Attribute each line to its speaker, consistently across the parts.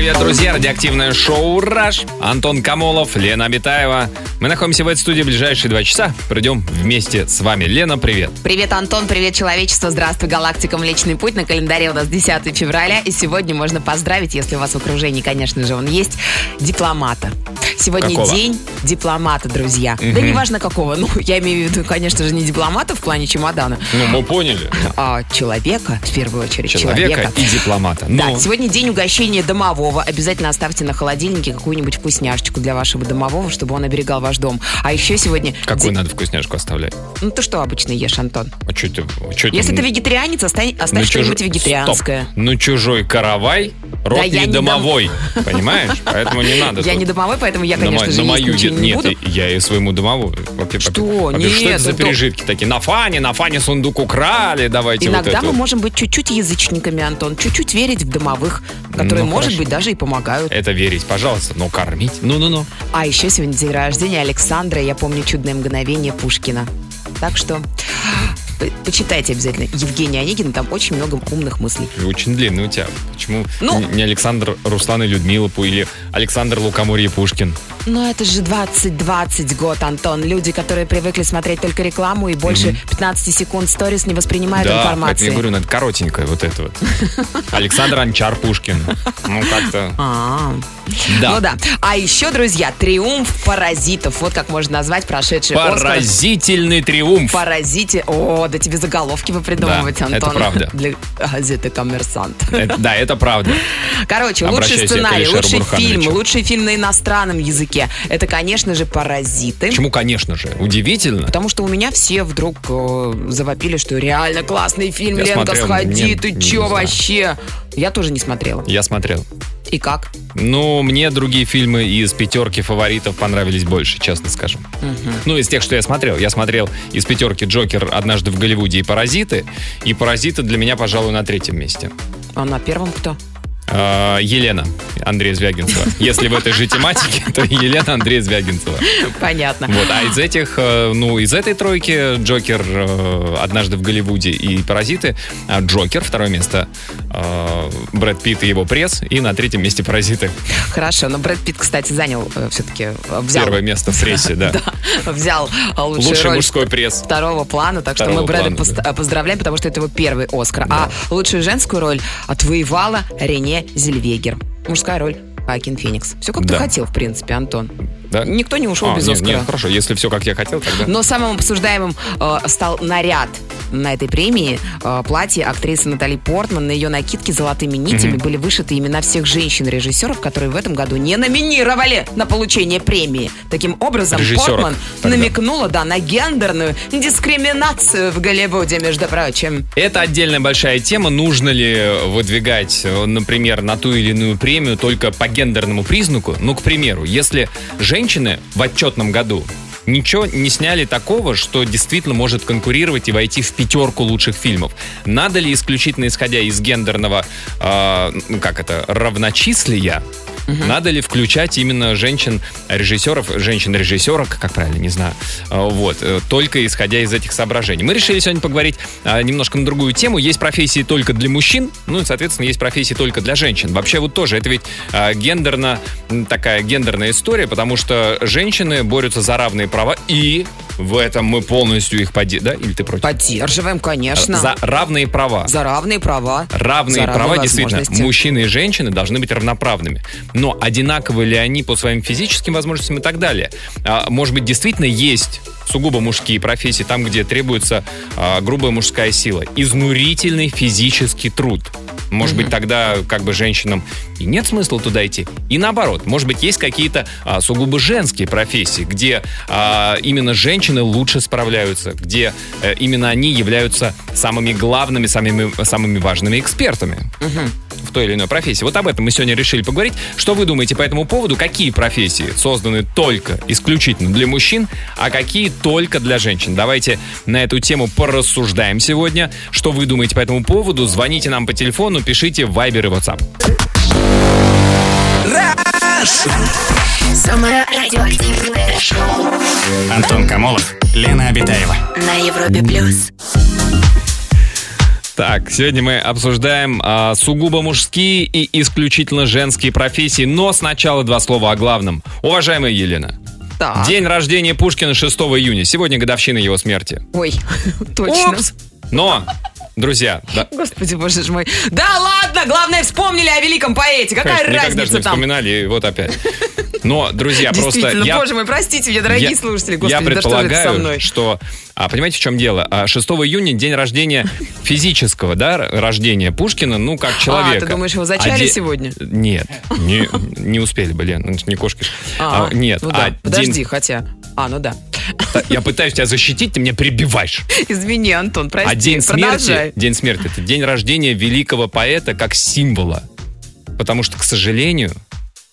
Speaker 1: Привет, друзья! Радиоактивное шоу «Раш». Антон Камолов, Лена Абитаева. Мы находимся в этой студии в ближайшие два часа. Пройдем вместе с вами. Лена, привет.
Speaker 2: Привет, Антон, привет, человечество. Здравствуй, галактика Млечный Путь. На календаре у нас 10 февраля. И сегодня можно поздравить, если у вас в окружении, конечно же, он есть, дипломата. Сегодня
Speaker 1: Какого?
Speaker 2: день дипломата, друзья. Да неважно какого. Ну, я имею в виду, конечно же, не дипломата в плане чемодана,
Speaker 1: Ну, мы поняли.
Speaker 2: а человека, в первую очередь,
Speaker 1: Человека и дипломата.
Speaker 2: Да,
Speaker 1: Ну,
Speaker 2: сегодня день угощения домового. Обязательно оставьте на холодильнике какую-нибудь вкусняшечку для вашего домового, чтобы он оберегал ваш дом. А еще сегодня...
Speaker 1: какую
Speaker 2: ди-
Speaker 1: надо вкусняшку оставлять?
Speaker 2: Ну, ты что обычно ешь, Антон?
Speaker 1: А что ты? чё ты-
Speaker 2: Если ты вегетарианец, оставь,
Speaker 1: Ну,
Speaker 2: оставь
Speaker 1: чужой-
Speaker 2: что-нибудь вегетарианское.
Speaker 1: Стоп. Ну, чужой каравай, рот
Speaker 2: Да
Speaker 1: не домовой. Понимаешь? Поэтому не надо.
Speaker 2: Я не домовой, поэтому я, конечно же, не
Speaker 1: Нет,
Speaker 2: буду.
Speaker 1: я и своему домовому.
Speaker 2: Что?
Speaker 1: Что
Speaker 2: Нет,
Speaker 1: это за пережитки такие? На фане, на фане сундук украли, давайте
Speaker 2: Иногда мы можем быть чуть-чуть язычниками, Антон, чуть-чуть верить в домовых, которые,
Speaker 1: Ну,
Speaker 2: может быть, даже и помогают.
Speaker 1: Это верить, пожалуйста, но кормить. Ну-ну-ну.
Speaker 2: А еще сегодня день рождения Александра, я помню чудное мгновение Пушкина. Так что почитайте обязательно Евгения Онегина, там очень много умных мыслей.
Speaker 1: Очень длинный у тебя. Почему
Speaker 2: Ну.
Speaker 1: не Александр Руслан и Людмила или Александр Лукоморье Пушкин?
Speaker 2: Но это же 2020 год, Антон. Люди, которые привыкли смотреть только рекламу и больше 15 секунд сторис не воспринимают
Speaker 1: да, поэтому
Speaker 2: информации.
Speaker 1: я говорю, надо коротенькое вот это вот. Александр Анчар Пушкин. Ну, как-то...
Speaker 2: А,
Speaker 1: Да.
Speaker 2: Ну да. А еще, друзья, триумф паразитов. Вот как можно назвать прошедший.
Speaker 1: Поразительный триумф.
Speaker 2: Паразите. О, да тебе заголовки бы придумывать,
Speaker 1: Да,
Speaker 2: Антон.
Speaker 1: это правда.
Speaker 2: Для газеты «Коммерсант».
Speaker 1: Да, это правда.
Speaker 2: Короче, лучший сценарий, лучший фильм, лучший фильм на иностранном языке. Это, конечно же, «Паразиты».
Speaker 1: Почему, конечно же, удивительно.
Speaker 2: Потому что у меня все вдруг э, завопили, что реально классный фильм,
Speaker 1: Я
Speaker 2: Ленка,
Speaker 1: смотрел,
Speaker 2: сходи,
Speaker 1: не-
Speaker 2: ты
Speaker 1: не
Speaker 2: чё вообще? Я тоже не смотрела.
Speaker 1: Я смотрел.
Speaker 2: И как?
Speaker 1: Ну, мне другие фильмы из пятерки фаворитов понравились больше, честно скажем. Ну, из тех, что я смотрел. Я смотрел из пятерки Джокер однажды в Голливуде и Паразиты. И Паразиты для меня, пожалуй, на третьем месте.
Speaker 2: А на первом кто?
Speaker 1: А, Елена Андрея Звягинцева. Если в этой же тематике, то Елена Андрея Звягинцева.
Speaker 2: Понятно.
Speaker 1: Вот, а из этих, э, ну, из этой тройки Джокер э, однажды в Голливуде и Паразиты, а Джокер второе место, э, Брэд Питт и его пресс, и на третьем месте Паразиты.
Speaker 2: Хорошо, но Брэд Питт, кстати, занял все-таки взял,
Speaker 1: Первое место в прессе, да.
Speaker 2: да, взял э,
Speaker 1: Лучший
Speaker 2: роль
Speaker 1: мужской пресс.
Speaker 2: второго плана, так что мы Брэда
Speaker 1: плана,
Speaker 2: э, поздравляем, потому что это его первый Оскар. А лучшую женскую роль отвоевала Рене Зельвегер. Мужская роль Хакин Феникс. Все как ты
Speaker 1: Да.
Speaker 2: хотел, в принципе, Антон.
Speaker 1: Да?
Speaker 2: Никто не ушел
Speaker 1: А,
Speaker 2: без
Speaker 1: нет,
Speaker 2: Оскара.
Speaker 1: нет, хорошо, если все как я хотел, тогда...
Speaker 2: Но самым обсуждаемым э, стал наряд на этой премии. Э, платье актрисы Натали Портман. На ее накидке золотыми нитями были вышиты имена всех женщин-режиссеров, которые в этом году не номинировали на получение премии. Таким образом,
Speaker 1: Режиссерок
Speaker 2: Портман
Speaker 1: тогда.
Speaker 2: намекнула, да, на гендерную дискриминацию в Голливуде, между прочим.
Speaker 1: Это отдельная большая тема. Нужно ли выдвигать, э, например, на ту или иную премию только по гендерному признаку? Ну, к примеру, если женщины в отчетном году ничего не сняли такого, что действительно может конкурировать и войти в пятерку лучших фильмов. Надо ли исключительно исходя из гендерного, э, как это, равночислия, надо ли включать именно женщин-режиссеров, женщин-режиссерок, как правильно, не знаю, Э, вот, э, только исходя из этих соображений. Мы решили сегодня поговорить а, немножко на другую тему. Есть профессии только для мужчин, ну и, соответственно, есть профессии только для женщин. Вообще вот тоже, это ведь а, гендерно, такая гендерная история, потому что женщины борются за равные права, и в этом мы полностью их поди... Да? Или ты против?
Speaker 2: Поддерживаем, конечно.
Speaker 1: За равные права.
Speaker 2: За равные права.
Speaker 1: Равные
Speaker 2: За равные
Speaker 1: права, действительно, мужчины и женщины должны быть равноправными. Но одинаковы ли они по своим физическим возможностям и так далее? А, может быть, действительно есть сугубо мужские профессии, там, где требуется а, грубая мужская сила. Изнурительный физический труд. Может быть, тогда как бы женщинам и нет смысла туда идти. И наоборот, может быть, есть какие-то а, сугубо женские профессии, где а, именно женщины лучше справляются, где э, именно они являются самыми главными, самыми, самыми важными экспертами в той или иной профессии. Вот об этом мы сегодня решили поговорить. Что вы думаете по этому поводу? Какие профессии созданы только, исключительно для мужчин, а какие только для женщин. Давайте на эту тему порассуждаем сегодня. Что вы думаете по этому поводу? Звоните нам по телефону, пишите в Viber и WhatsApp.
Speaker 3: Самое.
Speaker 4: Антон Камолов, Лена Обитаева.
Speaker 3: На Европе плюс.
Speaker 1: Так, сегодня мы обсуждаем э, сугубо мужские и исключительно женские профессии, но сначала два слова о главном. Уважаемая Елена,
Speaker 2: так.
Speaker 1: день рождения Пушкина 6 июня. Сегодня годовщина его смерти.
Speaker 2: Ой, точно.
Speaker 1: Упс! Но, друзья, да,
Speaker 2: Господи, боже мой. Да ладно, главное, вспомнили о великом поэте. Какая
Speaker 1: конечно, никогда же
Speaker 2: разница
Speaker 1: не
Speaker 2: там?
Speaker 1: вспоминали, и вот опять. Но, друзья, просто я...
Speaker 2: боже мой, простите меня, дорогие
Speaker 1: я-
Speaker 2: слушатели.
Speaker 1: я
Speaker 2: Господи, да что со
Speaker 1: предполагаю,
Speaker 2: мной?
Speaker 1: что, а, понимаете, в чем дело? А, 6 июня день рождения физического, да, рождения Пушкина, ну, как человека.
Speaker 2: А, ты думаешь, его зачали
Speaker 1: де-
Speaker 2: сегодня?
Speaker 1: Нет, не, не успели бы, Лен, не кошки.
Speaker 2: А,
Speaker 1: А, нет,
Speaker 2: ну да,
Speaker 1: а
Speaker 2: подожди,
Speaker 1: день-
Speaker 2: хотя. А, ну да.
Speaker 1: я пытаюсь тебя защитить, ты меня перебиваешь.
Speaker 2: Извини, Антон, прости.
Speaker 1: а день смерти, день смерти, это день рождения великого поэта как символа. Потому что, к сожалению,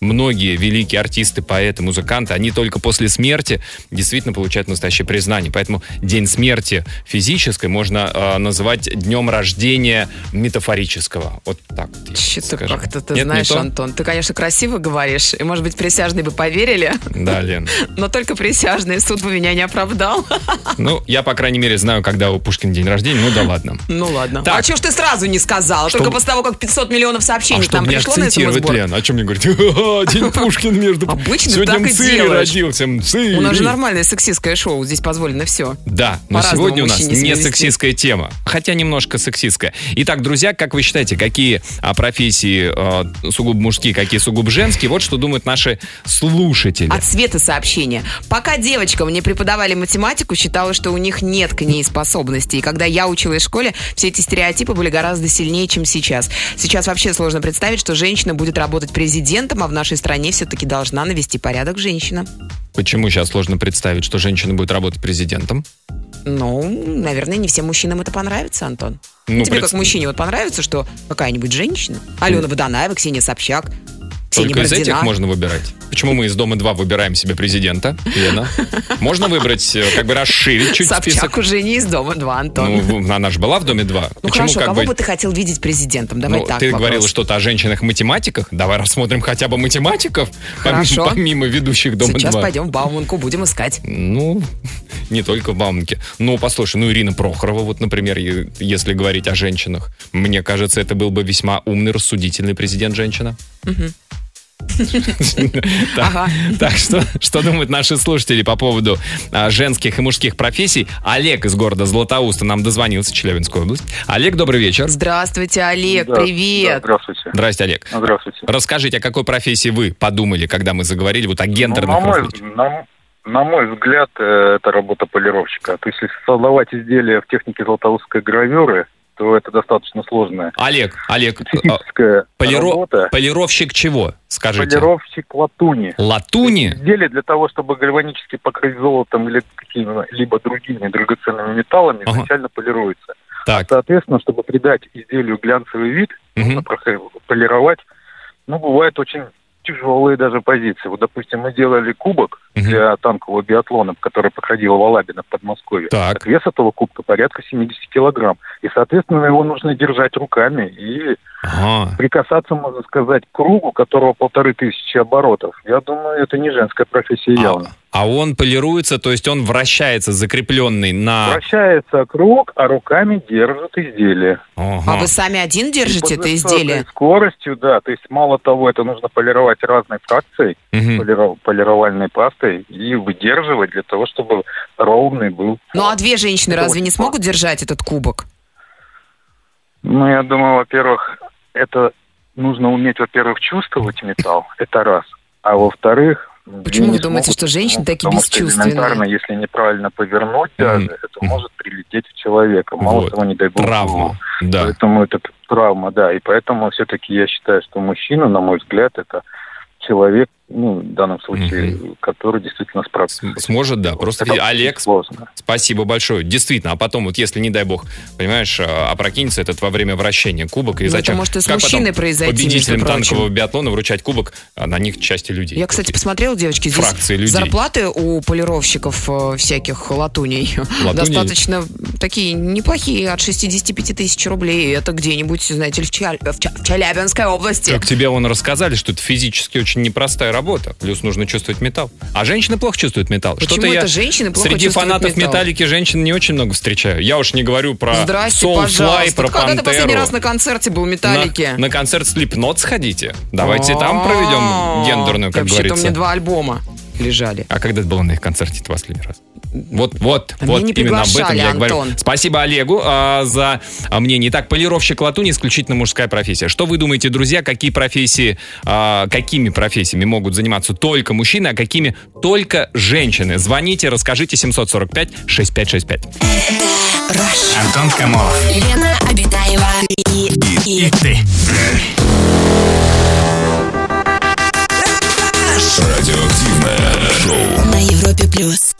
Speaker 1: многие великие артисты, поэты, музыканты, они только после смерти действительно получают настоящее признание. Поэтому день смерти физической можно э, называть днем рождения метафорического. Вот так скажу.
Speaker 2: как-то ты
Speaker 1: Нет, не
Speaker 2: знаешь,
Speaker 1: то?
Speaker 2: Антон, ты, конечно, красиво говоришь, и, может быть, присяжные бы поверили,
Speaker 1: Да, Лен.
Speaker 2: но только присяжные суд бы меня не оправдал.
Speaker 1: Ну, я, по крайней мере, знаю, когда у Пушкина день рождения, ну да ладно.
Speaker 2: Ну ладно.
Speaker 1: Так.
Speaker 2: А что ж ты сразу не сказал? Только после того, как 500 миллионов
Speaker 1: А
Speaker 2: сообщений
Speaker 1: чтобы
Speaker 2: там пришло на
Speaker 1: акцентировать,
Speaker 2: СМС-сбор.
Speaker 1: Лен, о чем мне говорить? «Ха-ха, День Пушкина, между
Speaker 2: Обычно
Speaker 1: Сегодня
Speaker 2: так и
Speaker 1: Мцыри
Speaker 2: делаешь.
Speaker 1: родился, Мцыри.
Speaker 2: У нас же нормальное сексистское шоу, здесь позволено все.
Speaker 1: Да, но сегодня у нас не сексистская тема, хотя немножко сексистская. Итак, друзья, как вы считаете, какие а, профессии а, сугубо мужские, какие сугубо женские? Вот что думают наши слушатели.
Speaker 2: От Светы сообщение. Пока девочкам не преподавали математику, считала, что у них нет к ней способностей. И когда я училась в школе, все эти стереотипы были гораздо сильнее, чем сейчас. Сейчас вообще сложно представить, что женщина будет работать президентом, а в нашей стране все-таки должна навести порядок женщина.
Speaker 1: Почему сейчас сложно представить, что женщина будет работать президентом?
Speaker 2: Ну, наверное, не всем мужчинам это понравится, Антон.
Speaker 1: Ну,
Speaker 2: Тебе
Speaker 1: пред-
Speaker 2: как мужчине вот понравится, что какая-нибудь женщина? Алена Водонаева, Ксения Собчак,
Speaker 1: Только из этих можно выбирать. Почему мы из Дома 2 выбираем себе президента, Лена? Можно выбрать, э, как бы расширить чуть
Speaker 2: Собчак
Speaker 1: список.
Speaker 2: уже не из дома два, Антон.
Speaker 1: Ну, она же была в Доме 2.
Speaker 2: Ну
Speaker 1: Почему
Speaker 2: хорошо,
Speaker 1: как
Speaker 2: кого
Speaker 1: бы...
Speaker 2: бы ты хотел видеть президентом? Давай
Speaker 1: Ну,
Speaker 2: так.
Speaker 1: ты
Speaker 2: вопрос.
Speaker 1: говорила что-то о женщинах-математиках. Давай рассмотрим хотя бы математиков, помимо,
Speaker 2: Хорошо.
Speaker 1: помимо ведущих Дома
Speaker 2: Сейчас
Speaker 1: 2.
Speaker 2: пойдем в Бауманку, будем искать.
Speaker 1: Ну, не только в Бауманке. Ну, послушай, ну, Ирина Прохорова, вот, например, если говорить о женщинах. Мне кажется, это был бы весьма умный, рассудительный президент-женщина.
Speaker 2: Ага.
Speaker 1: так что, что думают наши слушатели по поводу а, женских и мужских профессий? Олег из города Златоуста нам дозвонился, Челябинская область. Олег, добрый вечер.
Speaker 2: Здравствуйте, Олег, привет.
Speaker 5: здравствуйте.
Speaker 1: Здрасте, Олег.
Speaker 5: Здравствуйте.
Speaker 1: Расскажите, о какой профессии вы подумали, когда мы заговорили вот о
Speaker 5: Ну,
Speaker 1: гендерных
Speaker 5: на, мой,
Speaker 1: различиях?
Speaker 5: на, мой взгляд, э, это работа полировщика. То есть, если создавать изделия в технике золотоустской гравюры, то это достаточно сложная
Speaker 1: Олег, Олег,
Speaker 5: специфическая
Speaker 1: полиро-
Speaker 5: работа.
Speaker 1: полировщик чего? Скажите.
Speaker 5: Полировщик латуни.
Speaker 1: Латуни?
Speaker 5: Изделие для того, чтобы гальванически покрыть золотом или какими-либо другими драгоценными металлами,
Speaker 1: Ага.
Speaker 5: изначально полируется.
Speaker 1: Так,
Speaker 5: Соответственно, чтобы придать изделию глянцевый вид,
Speaker 1: Мгм.
Speaker 5: нужно полировать. Ну, бывают очень тяжелые даже позиции. Вот, допустим, мы делали кубок. Для танкового биатлона, который проходил в Алабино в Подмосковье.
Speaker 1: Так.
Speaker 5: вес этого кубка порядка 70 килограмм. И, соответственно, его нужно держать руками и
Speaker 1: ага.
Speaker 5: прикасаться, можно сказать, к кругу, которого полторы тысячи оборотов. Я думаю, это не женская профессия явно.
Speaker 1: А, а он полируется, то есть он вращается, закрепленный на...
Speaker 5: Вращается круг, а руками держит изделие.
Speaker 1: Ага.
Speaker 2: А вы сами один держите это изделие?
Speaker 5: скоростью, да. То есть, мало того, это нужно полировать разной фракцией,
Speaker 1: Мгм.
Speaker 5: полиро- полировальной пастой, и выдерживать для того, чтобы ровный был.
Speaker 2: Ну а две женщины
Speaker 5: Это
Speaker 2: разве не смогут держать этот кубок?
Speaker 5: Ну, я думаю, во-первых, это нужно уметь, во-первых, чувствовать металл, это раз. А во-вторых...
Speaker 2: Почему вы
Speaker 5: не
Speaker 2: думаете,
Speaker 5: смогут,
Speaker 2: что женщины
Speaker 5: ну,
Speaker 2: такие
Speaker 5: потому что
Speaker 2: бесчувственные?
Speaker 5: элементарно, если неправильно повернуть даже, это
Speaker 1: Мгм.
Speaker 5: может прилететь в человека. Мало
Speaker 1: Вот.
Speaker 5: того, не дай бог.
Speaker 1: Травма.
Speaker 5: голову.
Speaker 1: Да.
Speaker 5: Поэтому это травма, да. И поэтому все-таки я считаю, что мужчина, на мой взгляд, это человек, ну, в данном случае, который действительно справится.
Speaker 1: См- Сможет, да. Просто
Speaker 5: Это
Speaker 1: види- Олег,
Speaker 5: сложно.
Speaker 1: спасибо большое. Действительно, а потом, вот если, не дай бог, понимаешь, а, опрокинется этот во время вращения кубок, и
Speaker 2: Ну, это
Speaker 1: зачем?
Speaker 2: может и с
Speaker 1: Как
Speaker 2: мужчиной произойти,
Speaker 1: Победителям танкового биатлона вручать кубок, а на них части людей.
Speaker 2: Я, кстати, посмотрела, девочки, здесь
Speaker 1: Фракции людей.
Speaker 2: зарплаты у полировщиков э, всяких латуней
Speaker 1: Латуней?
Speaker 2: достаточно такие неплохие, от 65 тысяч рублей. Это где-нибудь, знаете ли, в, Ча- в Ча- в Челябинской области.
Speaker 1: Как тебе он рассказали, что это физически очень непростая работа. Плюс нужно чувствовать металл. А женщины плохо чувствуют металл.
Speaker 2: Почему
Speaker 1: Что-то я
Speaker 2: это женщины плохо
Speaker 1: среди фанатов
Speaker 2: металл?
Speaker 1: металлики женщин не очень много встречаю. Я уж не говорю про
Speaker 2: Здрасте,
Speaker 1: Soulfly,
Speaker 2: пожалуйста.
Speaker 1: про
Speaker 2: Когда ты последний
Speaker 1: Пантеру.
Speaker 2: раз на концерте был Металлики?
Speaker 1: На, на концерт Slipknot сходите. Давайте там проведем гендерную, как
Speaker 2: Вообще-то у
Speaker 1: говорится.
Speaker 2: меня два альбома лежали.
Speaker 1: А когда это было на их концерте в последний раз? Вот, вот,
Speaker 2: А
Speaker 1: вот именно об этом я и говорю.
Speaker 2: Антон.
Speaker 1: Спасибо Олегу а, за а, мнение. Итак, полировщик латуни исключительно мужская профессия. Что вы думаете, друзья, какие профессии, а, какими профессиями могут заниматься только мужчины, а какими только женщины? Звоните, расскажите 745-6565.
Speaker 4: Антон Камолов.
Speaker 3: Лена Обитаева и, и,
Speaker 4: И ты.
Speaker 6: Радиоактивное шоу.
Speaker 3: на Европе плюс.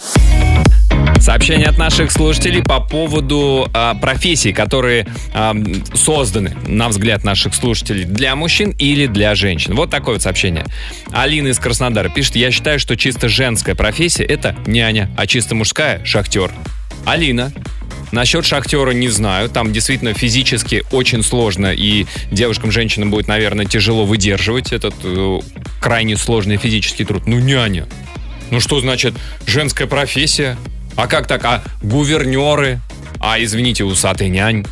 Speaker 1: Сообщение от наших слушателей по поводу а, профессий, которые м, созданы, на взгляд наших слушателей, для мужчин или для женщин. Вот такое вот сообщение. Алина из Краснодара пишет, я считаю, что чисто женская профессия это няня, а чисто мужская шахтер. Алина, Насчет шахтера не знаю. Там действительно физически очень сложно, и девушкам, женщинам будет, наверное, тяжело выдерживать этот э, крайне сложный физический труд. Ну, няня. Ну что значит женская профессия? А как так? А гувернеры? А, извините, усатый нянь?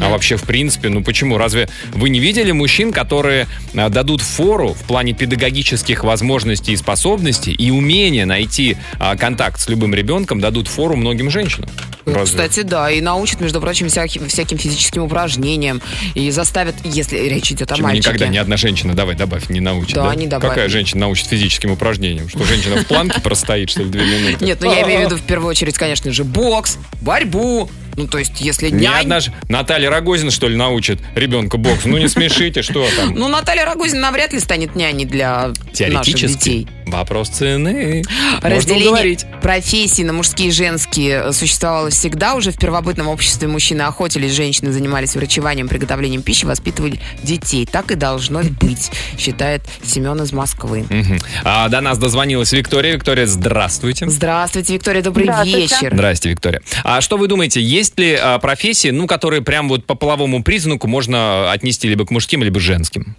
Speaker 1: А вообще, в принципе, ну почему? Разве вы не видели мужчин, которые а, дадут фору в плане педагогических возможностей и способностей и умения найти а, контакт с любым ребенком, дадут фору многим женщинам? Разве?
Speaker 2: Кстати, да, и научат, между прочим, всяким, всяким физическим упражнениям. И заставят, если речь идет о
Speaker 1: Почему
Speaker 2: мальчике.
Speaker 1: никогда ни одна женщина, давай, добавь, не научит.
Speaker 2: Да, не добавь.
Speaker 1: Какая женщина научит физическим упражнениям? Что женщина в планке простоит, что ли, две минуты?
Speaker 2: Нет, ну я имею в виду в первую очередь, конечно же, бокс, борьбу. Ну, то есть, если нянь...
Speaker 1: одна ж- Наталья Рогозина, что ли, научит ребенка боксу? Ну не смешите, что там?
Speaker 2: Ну, Наталья Рогозина навряд ли станет няней для наших детей.
Speaker 1: Вопрос цены. Можно
Speaker 2: Разделение
Speaker 1: уговорить.
Speaker 2: профессий на мужские и женские э, существовало всегда. Уже в первобытном обществе мужчины охотились, женщины занимались врачеванием, приготовлением пищи, воспитывали детей. Так и должно быть, считает Семен из Москвы.
Speaker 1: Мгм. А, до нас дозвонилась Виктория. Виктория, здравствуйте.
Speaker 2: Здравствуйте, Виктория, добрый
Speaker 7: Здравствуйте.
Speaker 2: вечер.
Speaker 1: Здрасте, Виктория. А что вы думаете, есть ли а, профессии, ну, которые прям вот по половому признаку можно отнести либо к мужским, либо к женским?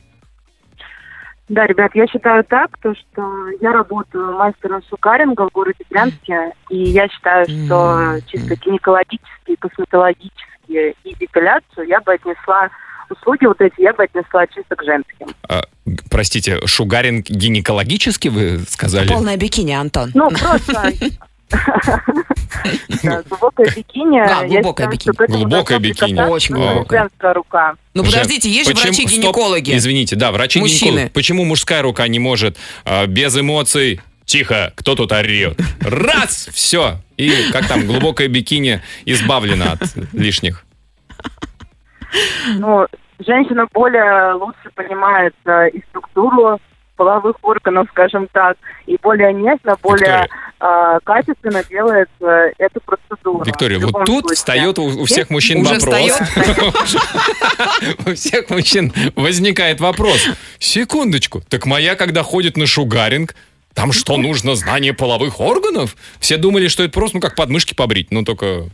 Speaker 7: Да, ребят, я считаю так, то, что я работаю мастером шукаринга в городе Брянске, и я считаю, что чисто гинекологические, косметологические и депиляцию я бы отнесла, услуги вот эти я бы отнесла чисто к женским.
Speaker 1: А, простите, шугаринг гинекологически вы сказали?
Speaker 2: Полное бикини, Антон.
Speaker 7: Ну, просто... Да, Глубокое бикини.
Speaker 2: Да,
Speaker 7: я
Speaker 2: глубокое бикини.
Speaker 1: Глубокое бикини.
Speaker 2: Очень глубокое.
Speaker 7: Женская рука.
Speaker 2: Ну, подождите, есть же врачи-гинекологи.
Speaker 1: Извините, да, врачи-гинекологи. Почему мужская рука не может а, без эмоций Тихо, кто тут орет? Раз, все. И как там, глубокое бикини избавлено от лишних.
Speaker 7: Ну, женщина более лучше понимает э, и структуру половых органов, скажем так, и более нежно, более э, качественно делает э, эту процедуру.
Speaker 1: Виктория, вот тут
Speaker 7: случае.
Speaker 1: встает у, у всех мужчин
Speaker 2: Уже
Speaker 1: вопрос. У всех мужчин возникает вопрос. Секундочку, так моя, когда ходит на шугаринг, там что, нужно знание половых органов? Все думали, что это просто, ну, как подмышки побрить, ну, только...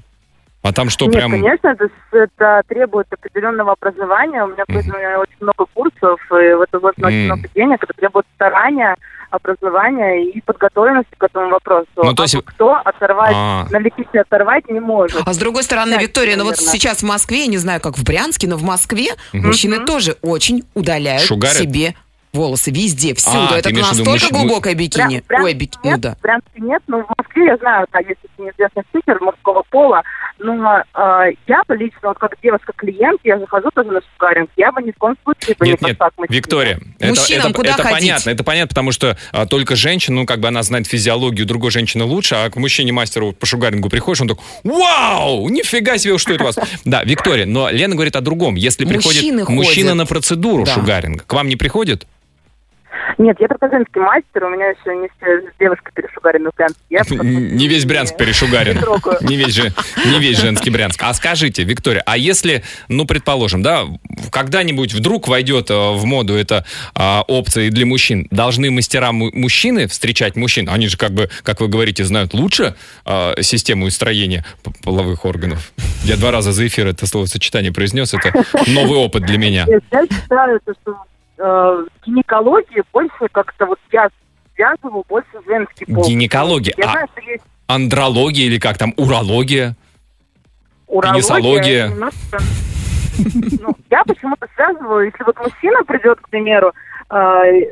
Speaker 1: А там что,
Speaker 7: Нет,
Speaker 1: прям...
Speaker 7: конечно, это, это требует определенного образования. У меня поэтому очень много курсов, и в это вложено очень
Speaker 1: Мгм.
Speaker 7: много денег. Это требует старания, образования и подготовленности к этому вопросу.
Speaker 1: Ну, то есть-
Speaker 7: А кто оторвать,
Speaker 1: А.
Speaker 7: на летище оторвать не может.
Speaker 2: А с другой стороны,
Speaker 7: Да,
Speaker 2: Виктория, ну вот сейчас в Москве, я не знаю, как в Брянске, но в Москве мужчины тоже очень удаляют
Speaker 1: Шугарят?
Speaker 2: себе волосы везде, всюду.
Speaker 1: А,
Speaker 2: Это настолько
Speaker 1: му-
Speaker 2: глубокое бикини.
Speaker 7: Брянске
Speaker 2: Ой, бики... ну
Speaker 7: нет,
Speaker 2: да.
Speaker 7: в Брянске нет, но в Москве я знаю, да, есть очень известный спикер мужского пола, но э, я бы лично, вот как девушка-клиент, я захожу тоже на шугаринг, я бы ни в коем случае бы
Speaker 1: Нет,
Speaker 7: не
Speaker 1: нет. Виктория, это,
Speaker 2: Мужчинам
Speaker 1: это-
Speaker 2: куда
Speaker 1: это
Speaker 2: ходить?
Speaker 1: понятно, это понятно, потому что а, только женщина, ну, как бы она знает физиологию другой женщины лучше, а к мужчине-мастеру по шугарингу приходишь, он такой, вау, нифига себе, что это у вас. Да, Виктория, но Лена говорит о другом. Если приходит мужчина на процедуру
Speaker 2: Да.
Speaker 1: шугаринга, к вам не приходит?
Speaker 7: Нет, я только женский мастер, у меня еще не все девушка перешугарена в Брянске. Я
Speaker 1: Не весь Брянск перешугарен.
Speaker 7: не
Speaker 1: весь, же, не весь женский Брянск. А скажите, Виктория, а если, ну, предположим, да, когда-нибудь вдруг войдет э, в моду эта а, опция для мужчин, должны мастера му- мужчины встречать мужчин? Они же, как бы, как вы говорите, знают лучше а, систему п- половых органов. Я два раза за эфир это словосочетание произнес. Это новый опыт для меня.
Speaker 7: Я считаю, то, что э, гинекологии больше как-то вот я
Speaker 8: связывал больше женский пол.
Speaker 1: Гинекология.
Speaker 8: Я
Speaker 1: А-
Speaker 8: знаю, что есть
Speaker 1: Андрология или как там, урология?
Speaker 8: урология.
Speaker 1: Пенисология.
Speaker 8: немножко- Ну, я почему-то связываю, если вот мужчина придет, к примеру, э,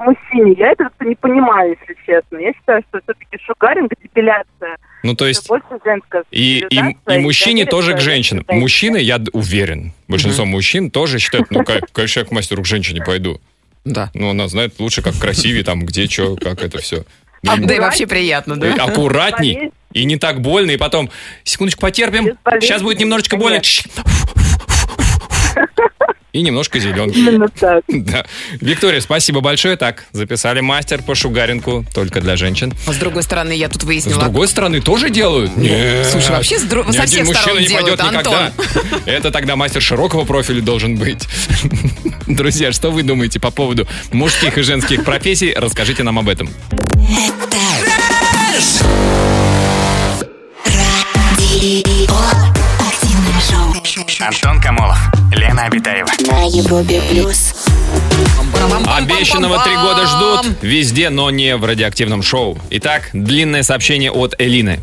Speaker 8: к мужчине, я это как-то не понимаю, если честно. Я считаю, что все-таки шугаринг, депиляция,
Speaker 1: Ну, то
Speaker 8: это
Speaker 1: есть...
Speaker 8: больше женская
Speaker 1: И, и, и мужчине тоже к женщинам. Мужчины, я уверен, большинство мужчин тоже считают, ну, конечно, я к мастеру к женщине пойду.
Speaker 2: Да.
Speaker 1: Ну, она знает лучше, как красивее, там, где, что, как это все.
Speaker 2: Да и вообще приятно, да?
Speaker 1: Аккуратней и не так больно, и потом, секундочку потерпим, сейчас будет немножечко больно. И немножко зеленки.
Speaker 8: Именно так.
Speaker 1: Да. Виктория, спасибо большое. Так, записали мастер по шугаринку только для женщин.
Speaker 2: А с другой стороны, я тут
Speaker 1: С
Speaker 2: выяснила...
Speaker 1: другой стороны, тоже делают? Нет.
Speaker 2: слушай, вообще с дру-
Speaker 1: Ни
Speaker 2: со
Speaker 1: один
Speaker 2: всех
Speaker 1: мужчина
Speaker 2: сторон
Speaker 1: не
Speaker 2: делают,
Speaker 1: пойдет никогда.
Speaker 2: Антон.
Speaker 1: Это тогда мастер широкого профиля должен быть. Друзья, что вы думаете по поводу мужских и женских профессий? Расскажите нам об этом.
Speaker 3: Шоу.
Speaker 4: Антон Камолов, Лена Обитаева.
Speaker 3: На Европе плюс.
Speaker 1: Обещанного три года ждут везде, но не в радиоактивном шоу. Итак, длинное сообщение от Элины.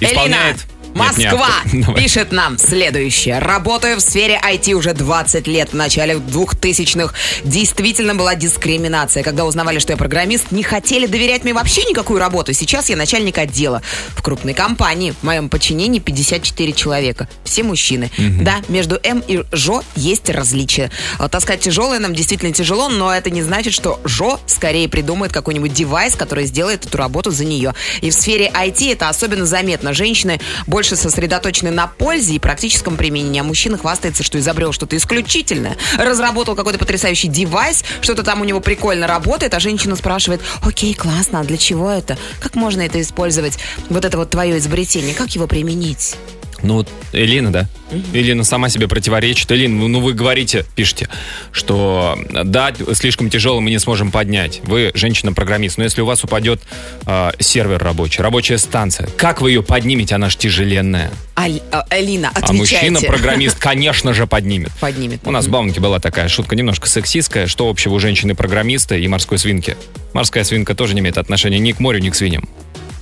Speaker 1: Исполняет... Нет,
Speaker 2: Москва.
Speaker 1: Давай.
Speaker 2: пишет нам следующее. Работаю в сфере IT уже 20 лет. В начале 2000-х действительно была дискриминация. Когда узнавали, что я программист, не хотели доверять мне вообще никакую работу. Сейчас я начальник отдела в крупной компании. В моем подчинении 54 человека. Все мужчины. Да, между М и Жо есть различия. А Таскать тяжелое нам действительно тяжело, но это не значит, что Жо скорее придумает какой-нибудь девайс, который сделает эту работу за нее. И в сфере IT это особенно заметно. Женщины больше сосредоточены на пользе и практическом применении, а мужчина хвастается, что изобрел что-то исключительное. Разработал какой-то потрясающий девайс, что-то там у него прикольно работает, а женщина спрашивает, окей, классно, а для чего это? Как можно это использовать? Вот это вот твое изобретение, как его применить?
Speaker 1: Ну, вот Элина, да? Элина сама себе противоречит. Элина, ну, ну вы говорите, пишете, что да, слишком тяжело мы не сможем поднять. Вы женщина-программист, но если у вас упадет э, сервер рабочий, рабочая станция, как вы ее поднимете? Она же тяжеленная.
Speaker 2: А, Элина,
Speaker 1: А
Speaker 2: отвечайте.
Speaker 1: мужчина-программист, конечно же, поднимет.
Speaker 2: Поднимет.
Speaker 1: У нас в Баунке была такая шутка, немножко сексистская. Что общего у женщины-программиста и морской свинки? Морская свинка тоже не имеет отношения ни к морю, ни к свиньям.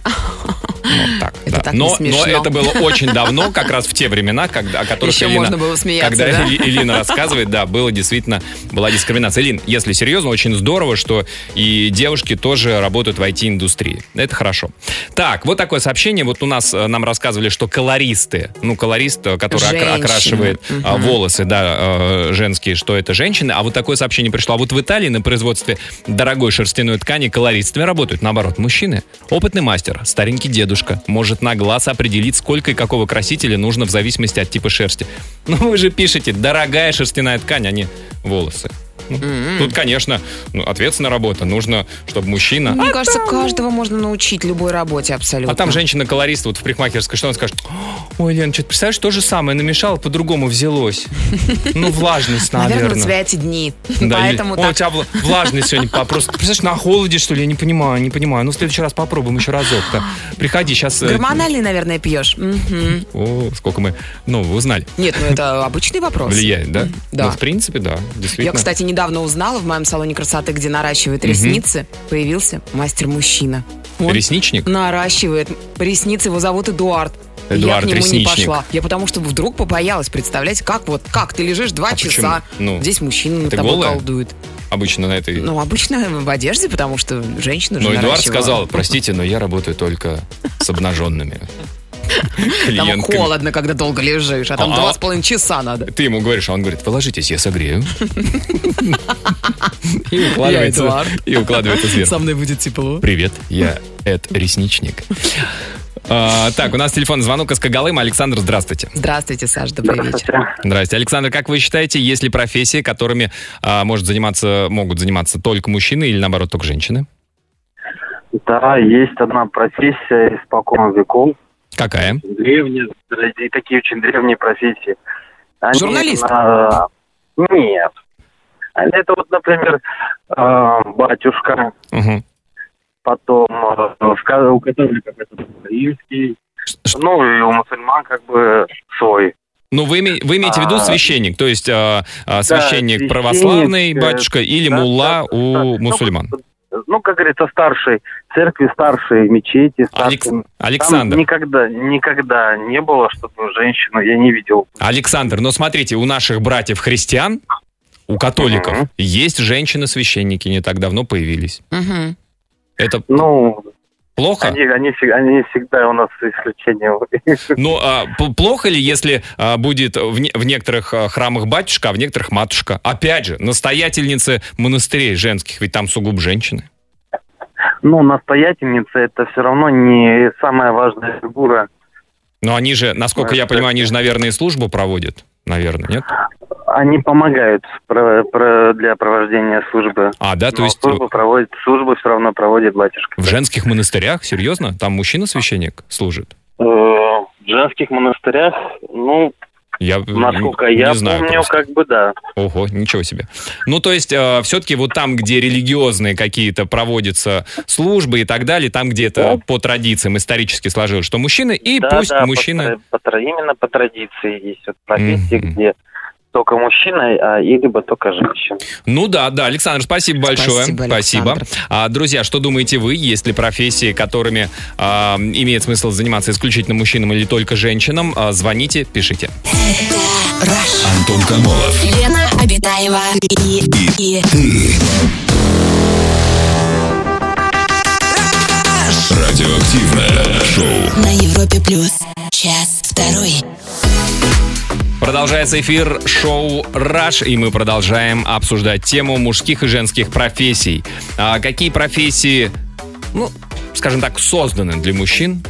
Speaker 1: Вот так,
Speaker 2: Это
Speaker 1: да.
Speaker 2: так
Speaker 1: но, но это было очень давно, как раз в те времена, когда, о которых
Speaker 2: Еще
Speaker 1: Элина,
Speaker 2: можно было смеяться,
Speaker 1: когда
Speaker 2: да?
Speaker 1: Эли- Элина рассказывает, да, было действительно, была дискриминация. Элин, если серьезно, очень здорово, что и девушки тоже работают в IT-индустрии. Это хорошо. Так, вот такое сообщение. Вот у нас э, нам рассказывали, что колористы, ну, колорист, э, который
Speaker 2: Женщины.
Speaker 1: окрашивает
Speaker 2: Мгм.
Speaker 1: волосы, да, женские, что это женщины. А вот такое сообщение пришло. А вот в Италии на производстве дорогой шерстяной ткани колористами работают, наоборот, мужчины. Опытный мастер, старенький дедушка, может на глаз определить, сколько и какого красителя нужно в зависимости от типа шерсти. Ну, вы же пишете, дорогая шерстяная ткань, а не волосы. Ну, Тут, конечно, ну, ответственная работа. Нужно, чтобы мужчина...
Speaker 2: Мне кажется, каждого можно научить любой работе абсолютно.
Speaker 1: А там женщина-колорист вот в парикмахерской, что она скажет? Ой, Лен, что-то представляешь, то же самое намешала, по-другому взялось. Ну, влажность,
Speaker 2: Наверное,
Speaker 1: наверное.
Speaker 2: у тебя эти дни.
Speaker 1: Да,
Speaker 2: Поэтому
Speaker 1: или, «Ой, у
Speaker 2: так.
Speaker 1: тебя вла- влажность сегодня. Просто, представляешь, на холоде, что ли? Я не понимаю, не понимаю. Ну, в следующий раз попробуем еще разок-то. Приходи, сейчас...
Speaker 2: Гормональный, наверное, пьешь.
Speaker 1: О, сколько мы нового узнали.
Speaker 2: Нет, ну это обычный вопрос.
Speaker 1: Влияет, да?
Speaker 2: Да.
Speaker 1: Ну, в принципе, да,
Speaker 2: Я,
Speaker 1: действительно.
Speaker 2: кстати, недавно узнала в моем салоне красоты, где наращивают ресницы, появился мастер-мужчина. Он
Speaker 1: Ресничник?
Speaker 2: наращивает ресницы, его зовут Эдуард. И я
Speaker 1: Эдуард
Speaker 2: к нему не
Speaker 1: Ресничник.
Speaker 2: пошла. Я потому что вдруг побоялась. Представляете, как вот, как ты лежишь два
Speaker 1: А
Speaker 2: часа,
Speaker 1: почему? Ну,
Speaker 2: здесь мужчина над
Speaker 1: ты
Speaker 2: тобой
Speaker 1: голая?
Speaker 2: колдует.
Speaker 1: Обычно на этой...
Speaker 2: Ну, обычно в одежде, потому что женщина же
Speaker 1: Но Эдуард
Speaker 2: наращивала.
Speaker 1: сказал, простите, но я работаю только с обнаженными
Speaker 2: Там холодно, когда долго лежишь, а там
Speaker 1: А-
Speaker 2: два
Speaker 1: а-
Speaker 2: с половиной часа надо.
Speaker 1: Ты ему говоришь, а он говорит, вы ложитесь, я согрею. И укладывается, и укладывается сверху.
Speaker 2: мной будет тепло.
Speaker 1: Привет, я Эд Ресничник. А, так, у нас телефонный звонок из Кагалыма. Александр, здравствуйте.
Speaker 2: Здравствуйте, Саш, добрый вечер.
Speaker 5: Здравствуйте.
Speaker 1: Александр, как вы считаете, есть ли профессии, которыми а, может заниматься, могут заниматься только мужчины или, наоборот, только женщины?
Speaker 5: Да, есть одна профессия испокон веков.
Speaker 1: Какая?
Speaker 5: Древние, такие очень древние профессии. Они
Speaker 2: Журналист?
Speaker 5: на- Нет. Это вот, например, э, батюшка,
Speaker 1: Мгм.
Speaker 5: потом ка- у католиков это римский, ну и у мусульман как бы свой.
Speaker 1: Ну, вы, вы имеете в виду
Speaker 5: А,
Speaker 1: священник, то есть а, а,
Speaker 5: Да,
Speaker 1: священник
Speaker 5: священник,
Speaker 1: православный
Speaker 5: э,
Speaker 1: батюшка или
Speaker 5: да,
Speaker 1: мулла
Speaker 5: да,
Speaker 1: у
Speaker 5: да. Ну,
Speaker 1: мусульман?
Speaker 5: Ну,
Speaker 9: ну, как говорится, старшей церкви, старшей мечети. Старшей.
Speaker 1: Алекс- Александр.
Speaker 9: Там никогда, никогда не было, чтобы женщину я не видел.
Speaker 1: Александр, но смотрите, у наших братьев-христиан, у католиков,
Speaker 9: Мгм.
Speaker 1: есть женщины-священники, не так давно появились.
Speaker 2: Мгм.
Speaker 1: Это
Speaker 9: Ну,
Speaker 1: плохо?
Speaker 9: они, они, они всегда у нас исключение.
Speaker 1: Ну, а, плохо ли, если а, будет в, не- в некоторых а, храмах батюшка, а в некоторых матушка? Опять же, настоятельницы монастырей женских, ведь там сугубо женщины.
Speaker 9: Ну, настоятельница это все равно не самая важная фигура.
Speaker 1: Но они же, насколько я понимаю, они же, наверное, и службу проводят. Наверное, нет?
Speaker 9: Они помогают для провождения службы.
Speaker 1: А, да, то
Speaker 9: Но
Speaker 1: есть
Speaker 9: службу проводит, службу все равно проводит батюшка.
Speaker 1: в женских монастырях? Серьезно? Там мужчина-священник служит?
Speaker 9: Э, В женских монастырях, ну,
Speaker 1: Я э,
Speaker 9: насколько
Speaker 1: не
Speaker 9: я
Speaker 1: знаю
Speaker 9: помню,
Speaker 1: просто.
Speaker 9: как бы да.
Speaker 1: Ого, ничего себе. Ну, то есть, все-таки вот там, где религиозные какие-то проводятся службы и так далее, там, где это по традициям исторически сложилось, что мужчины, и
Speaker 9: да,
Speaker 1: пусть
Speaker 9: да, по
Speaker 1: мужчины...
Speaker 9: тра- по тра- именно по традиции есть вот профессии,
Speaker 1: Мгм.
Speaker 9: где только мужчина, а и либо только женщина.
Speaker 1: Ну да, да, Александр, спасибо большое.
Speaker 2: Спасибо,
Speaker 1: Спасибо. А, друзья, что думаете вы? Есть ли профессии, которыми а, имеет смысл заниматься исключительно мужчинам или только женщинам? А, звоните, пишите.
Speaker 6: Антон Камолов.
Speaker 3: Лена Обитаева и, и,
Speaker 6: Радиоактивное шоу.
Speaker 3: на Европе плюс. Час второй.
Speaker 1: Продолжается эфир шоу «Раш», и мы продолжаем обсуждать тему мужских и женских профессий. А какие профессии, ну, скажем так, созданы для мужчин,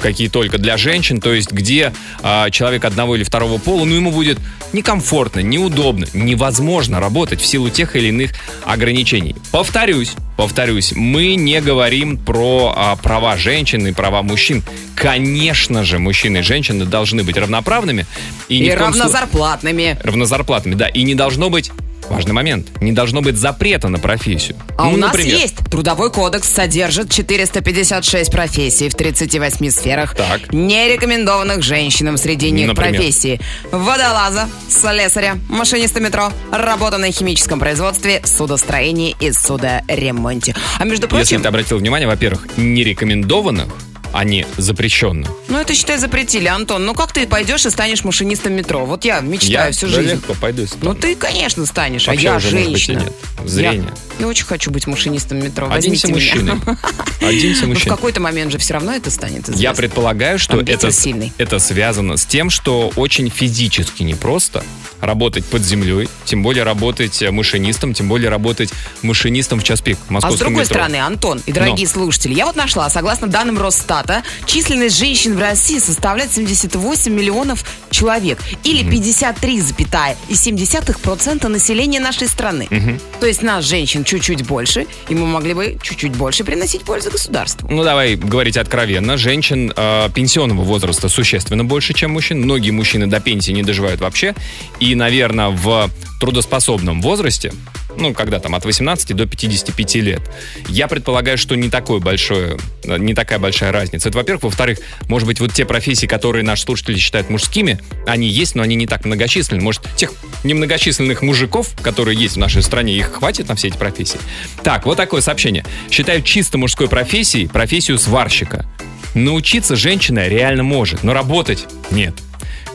Speaker 1: какие только для женщин, то есть где а, человек одного или второго пола, ну, ему будет некомфортно, неудобно, невозможно работать в силу тех или иных ограничений. Повторюсь, повторюсь, мы не говорим про а, права женщин и права мужчин. Конечно же, мужчины и женщины должны быть равноправными.
Speaker 2: И,
Speaker 1: слу-
Speaker 2: равнозарплатными.
Speaker 1: равнозарплатными, да. И не должно быть, важный момент, не должно быть запрета на профессию.
Speaker 2: А
Speaker 1: Ну,
Speaker 2: у нас
Speaker 1: например,
Speaker 2: есть. Трудовой кодекс содержит 456 профессий в 38 сферах,
Speaker 1: Так.
Speaker 2: не рекомендованных женщинам среди них
Speaker 1: Например?
Speaker 2: профессии. Водолаза, слесаря, машиниста метро, работа на химическом производстве, судостроении и судоремонте. А между
Speaker 1: Если
Speaker 2: прочим,
Speaker 1: ты обратил внимание, во-первых, не рекомендованных, а не запрещенных.
Speaker 2: ну это считай запретили, Антон. Ну как ты пойдешь и станешь машинистом метро? Вот я мечтаю всю
Speaker 1: да
Speaker 2: жизнь.
Speaker 1: легко пойду стану.
Speaker 2: Ну ты, конечно, станешь,
Speaker 1: Вообще
Speaker 2: а я
Speaker 1: уже, может быть, и
Speaker 2: женщина.
Speaker 1: нет. Зрение.
Speaker 2: Я, я очень хочу быть машинистом метро.
Speaker 1: Оденься
Speaker 2: Возьмите меня.
Speaker 1: мужчиной. Оденься
Speaker 2: Ну, в
Speaker 1: мужчиной.
Speaker 2: какой-то момент же все равно это станет известно.
Speaker 1: Я предполагаю, что это,
Speaker 2: сильный.
Speaker 1: это связано с тем, что очень физически непросто работать под землей, тем более работать э, машинистом, тем более работать машинистом в час пик в
Speaker 2: А с другой
Speaker 1: метро.
Speaker 2: стороны, Антон и дорогие слушатели, я вот нашла, согласно данным Росстата, численность женщин в России составляет 78 миллионов человек. Или 53,7% населения нашей страны. То есть нас, женщин, чуть-чуть больше, и мы могли бы чуть-чуть больше приносить пользу государству.
Speaker 1: Ну, давай говорить откровенно. Женщин э, пенсионного возраста существенно больше, чем мужчин. Многие мужчины до пенсии не доживают вообще. И, наверное, в трудоспособном возрасте, ну, когда там от 18 до 55 лет, я предполагаю, что не, такое большое, э, не такая большая разница. Это, во-первых. Во-вторых, может быть, вот те профессии, которые наши слушатели считают мужскими, они есть, но они не так многочисленны. Может, тех немногочисленных мужиков, которые есть в нашей стране, их хватит на все эти профессии? Так, вот такое сообщение. Считаю чисто мужской профессией профессию сварщика. Научиться женщина реально может, но работать нет.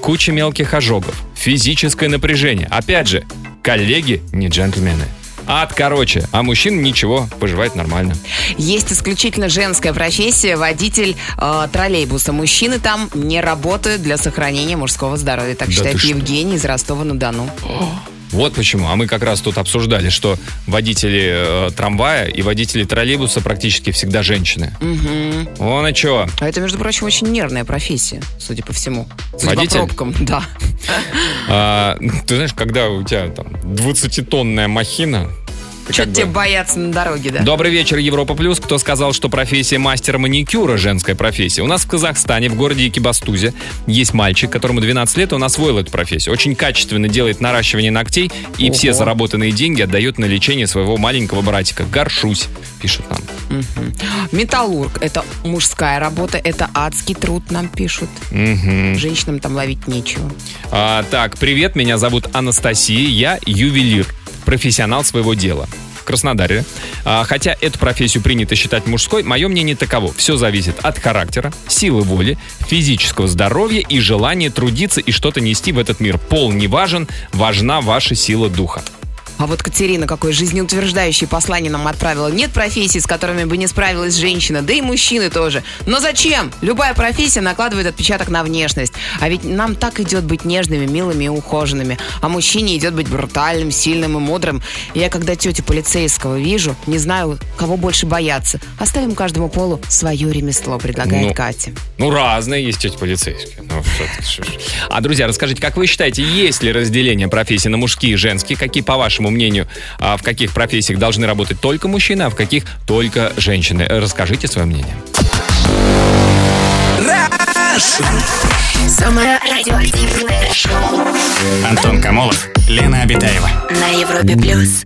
Speaker 1: Куча мелких ожогов, физическое напряжение. Опять же, коллеги не джентльмены. Ад короче, а мужчин ничего, поживает нормально.
Speaker 2: Есть исключительно женская профессия, водитель э, троллейбуса. Мужчины там не работают для сохранения мужского здоровья. Так
Speaker 1: Да
Speaker 2: считает
Speaker 1: ты что?
Speaker 2: Евгений из Ростова-на-Дону.
Speaker 1: Вот почему. А мы как раз тут обсуждали, что водители э, трамвая и водители троллейбуса практически всегда женщины.
Speaker 2: Мгм.
Speaker 1: Вон и чё.
Speaker 2: А это, между прочим, очень нервная профессия, судя по всему. Судя
Speaker 1: Водитель?
Speaker 2: по пробкам, да.
Speaker 1: А, ты знаешь, когда у тебя там 20-тонная махина... ты
Speaker 2: Что
Speaker 1: как бы-
Speaker 2: тебе бояться на дороге, да?
Speaker 1: Добрый вечер, Европа Плюс. Кто сказал, что профессия мастера маникюра женская профессия? У нас в Казахстане, в городе Экибастузе, есть мальчик, которому 12 лет, он освоил эту профессию. Очень качественно делает наращивание ногтей и
Speaker 2: Ого.
Speaker 1: все заработанные деньги отдает на лечение своего маленького братика. Горшусь, пишет нам.
Speaker 2: Металлург – это мужская работа, это адский труд, нам пишут.
Speaker 1: Мгм.
Speaker 2: Женщинам там ловить нечего.
Speaker 1: А, так, привет, меня зовут Анастасия, я ювелир, профессионал своего дела. Краснодаре. А, хотя эту профессию принято считать мужской, мое мнение таково. Все зависит от характера, силы воли, физического здоровья и желания трудиться и что-то нести в этот мир. Пол не важен, важна ваша сила духа.
Speaker 2: А вот Катерина какое жизнеутверждающее послание нам отправила. Нет профессий, с которыми бы не справилась женщина, да и мужчины тоже. Но зачем? Любая профессия накладывает отпечаток на внешность. А ведь нам так идет быть нежными, милыми и ухоженными. А мужчине идет быть брутальным, сильным и мудрым. Я когда тетю полицейского вижу, не знаю, кого больше бояться. Оставим каждому полу свое ремесло, предлагает
Speaker 1: Ну,
Speaker 2: Катя.
Speaker 1: Ну, разные есть тети полицейские. Ну. А, друзья, расскажите, как вы считаете, есть ли разделение профессий на мужские и женские? Какие, по вашему мнению, а, в каких профессиях должны работать только мужчины, а в каких только женщины? Расскажите свое мнение.
Speaker 3: Самое радиоактивное шоу
Speaker 4: Антон Камолов, Лена Обитаева.
Speaker 3: на Европе плюс.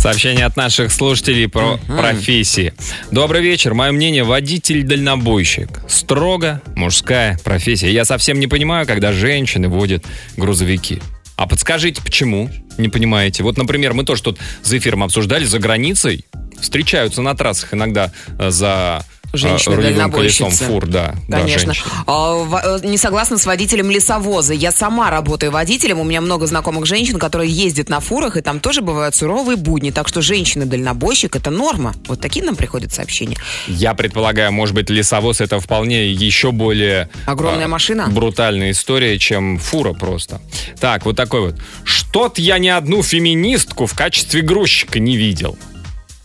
Speaker 1: Сообщение от наших слушателей про профессии. Добрый вечер. Мое мнение, водитель-дальнобойщик. Строго мужская профессия. Я совсем не понимаю, когда женщины водят грузовики. А подскажите, почему? Не понимаете? Вот, например, мы тоже тут за эфиром обсуждали, за границей встречаются на трассах иногда э, за
Speaker 2: Женщины-дальнобойщицы.
Speaker 1: фур, да. да,
Speaker 2: Конечно.
Speaker 1: женщины.
Speaker 2: А, э, не согласна с водителем лесовоза. Я сама работаю водителем. У меня много знакомых женщин, которые ездят на фурах, и там тоже бывают суровые будни. Так что женщина-дальнобойщик это норма. Вот такие нам приходят сообщения.
Speaker 1: Я предполагаю, может быть, лесовоз это вполне еще более...
Speaker 2: Огромная
Speaker 1: а,
Speaker 2: машина?
Speaker 1: Брутальная история, чем фура просто. Так, вот такой вот. Что-то я ни одну феминистку в качестве грузчика не видел.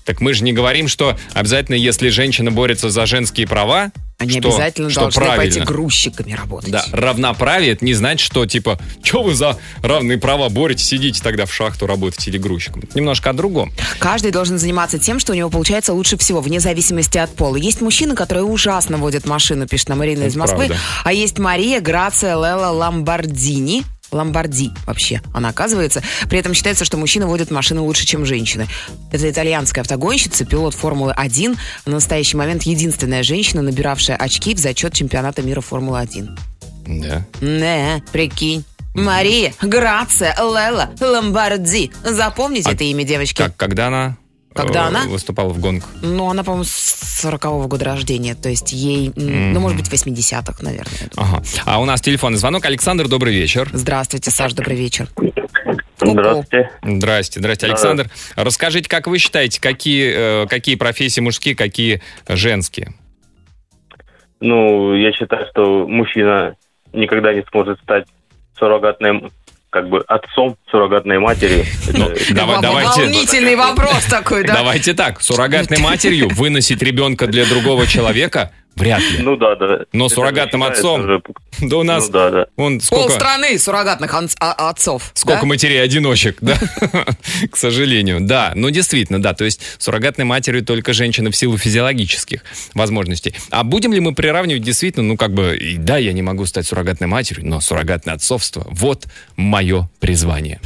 Speaker 1: Так мы же не говорим, что обязательно, если женщина борется за женские права,
Speaker 2: Они
Speaker 1: что,
Speaker 2: обязательно
Speaker 1: что
Speaker 2: должны пойти
Speaker 1: правильно.
Speaker 2: грузчиками работать.
Speaker 1: Да, равноправие это не значит, что типа, что вы за равные права боретесь, сидите тогда в шахту работать или грузчиком. Это немножко о другом.
Speaker 2: Каждый должен заниматься тем, что у него получается лучше всего, вне зависимости от пола. Есть мужчины, которые ужасно водят машину, пишет нам Марина из
Speaker 1: Это
Speaker 2: Москвы.
Speaker 1: правда.
Speaker 2: А есть Мария Грация Лела Ламбордини. Ламборди вообще, она оказывается. При этом считается, что мужчины водят машину лучше, чем женщины. Это итальянская автогонщица, пилот Формулы-1. В настоящий момент единственная женщина, набиравшая очки в зачет чемпионата мира Формулы-1.
Speaker 1: Да.
Speaker 2: Не, прикинь. Мария Грация Лела Ламборди. Запомните
Speaker 1: А
Speaker 2: это имя, девочки.
Speaker 1: Как, когда она,
Speaker 2: Когда
Speaker 1: э,
Speaker 2: она?
Speaker 1: выступала в гонках?
Speaker 2: Ну, она, по-моему, с 40-го года рождения. То есть ей, ну, может быть, 80-х, наверное.
Speaker 1: Ага. А у нас телефонный звонок. Александр, добрый вечер.
Speaker 2: Здравствуйте, Саш, добрый вечер.
Speaker 9: Здравствуйте.
Speaker 1: Здрасте, здрасте, Александр. Расскажите, как вы считаете, какие, э, какие профессии мужские, какие женские?
Speaker 10: Ну, я считаю, что мужчина никогда не сможет стать суррогатным, как бы отцом, суррогатной матерью.
Speaker 1: Ну,
Speaker 10: Это-
Speaker 1: давай- давайте,
Speaker 2: Волнительный вопрос такой, да?
Speaker 1: давайте так. Суррогатной матерью выносить ребенка для другого человека вряд ли.
Speaker 10: Ну да, да.
Speaker 1: Но
Speaker 10: Это
Speaker 1: суррогатным отцом,
Speaker 10: уже-
Speaker 1: да у нас,
Speaker 10: Ну да, да.
Speaker 1: он
Speaker 2: Пол
Speaker 1: сколько,
Speaker 2: страны суррогатных анц- а- отцов.
Speaker 1: сколько
Speaker 2: да?
Speaker 1: матерей-одиночек, да, к сожалению. Да, ну действительно, да, то есть суррогатной матерью только женщины в силу физиологических возможностей. А будем ли мы приравнивать действительно, ну как бы, и да, я не могу стать суррогатной матерью, но суррогатное отцовство, вот мое призвание.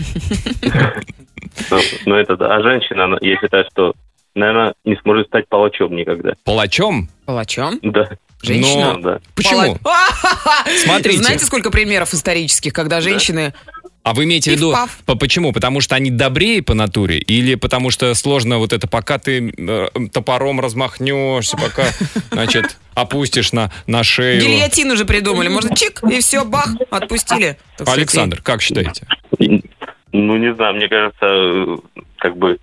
Speaker 10: Ну, ну, это да. А женщина, я считаю, что, наверное, не сможет стать палачом никогда.
Speaker 1: Палачом?
Speaker 2: Палачом?
Speaker 10: Да.
Speaker 2: Женщина?
Speaker 10: Ну, да.
Speaker 1: Почему?
Speaker 2: Пала-
Speaker 1: Смотрите.
Speaker 2: Знаете, сколько примеров исторических, когда женщины...
Speaker 1: А вы имеете в виду, по- почему? Потому что они добрее по натуре? Или потому что сложно вот это, пока ты э, топором размахнешься, пока, значит, опустишь на, на шею?
Speaker 2: Гильотин уже придумали. Можно чик, и все, бах, отпустили. Так
Speaker 1: Александр, как считаете?
Speaker 10: Ну, не знаю, мне кажется, э, как бы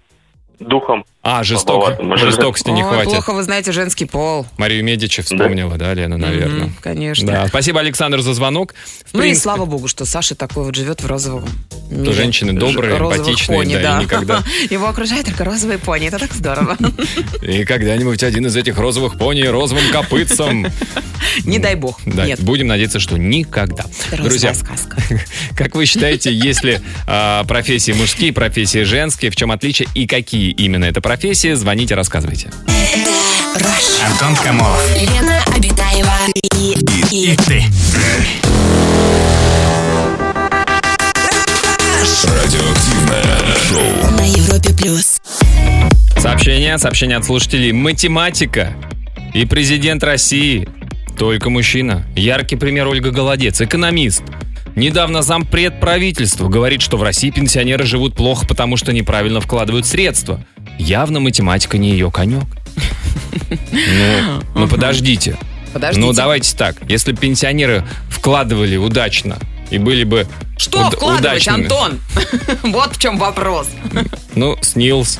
Speaker 10: духом
Speaker 1: А, жесток, жестокости не
Speaker 2: Ой,
Speaker 1: хватит.
Speaker 2: плохо вы знаете женский пол.
Speaker 1: Марию Медичи вспомнила, да, Лена, наверное.
Speaker 2: Мгм, конечно.
Speaker 1: Да, спасибо, Александр, за звонок. В
Speaker 2: Ну и
Speaker 1: принципе,
Speaker 2: слава богу, что Саша такой вот живет в розовом мире.
Speaker 1: женщины добрые, эмпатичные,
Speaker 2: пони,
Speaker 1: да, и никогда-
Speaker 2: Его окружают только розовые пони, это так здорово.
Speaker 1: И когда-нибудь один из этих розовых пони розовым копытцем.
Speaker 2: Не дай бог.
Speaker 1: Да,
Speaker 2: Нет.
Speaker 1: будем надеяться, что никогда.
Speaker 2: Розовая
Speaker 1: Друзья,
Speaker 2: сказка.
Speaker 1: Как вы считаете, есть ли а, профессии мужские, профессии женские, в чем отличие и какие именно это профессии? Звоните, рассказывайте.
Speaker 4: Антон Камолов.
Speaker 3: Лена Обитаева и, и,
Speaker 4: И ты.
Speaker 6: Радиоактивное шоу.
Speaker 3: на Европе плюс.
Speaker 1: Сообщение, сообщение от слушателей. Математика и президент России только мужчина. Яркий пример Ольга Голодец, экономист. Недавно зампред правительства говорит, что в России пенсионеры живут плохо, потому что неправильно вкладывают средства. Явно математика не ее конек. Ну, ну подождите.
Speaker 2: Подождите.
Speaker 1: Ну давайте так. Если пенсионеры вкладывали удачно и были бы
Speaker 2: Что
Speaker 1: уд-
Speaker 2: вкладывать,
Speaker 1: удачными-
Speaker 2: Антон? Вот в чем вопрос.
Speaker 1: Ну, снилс.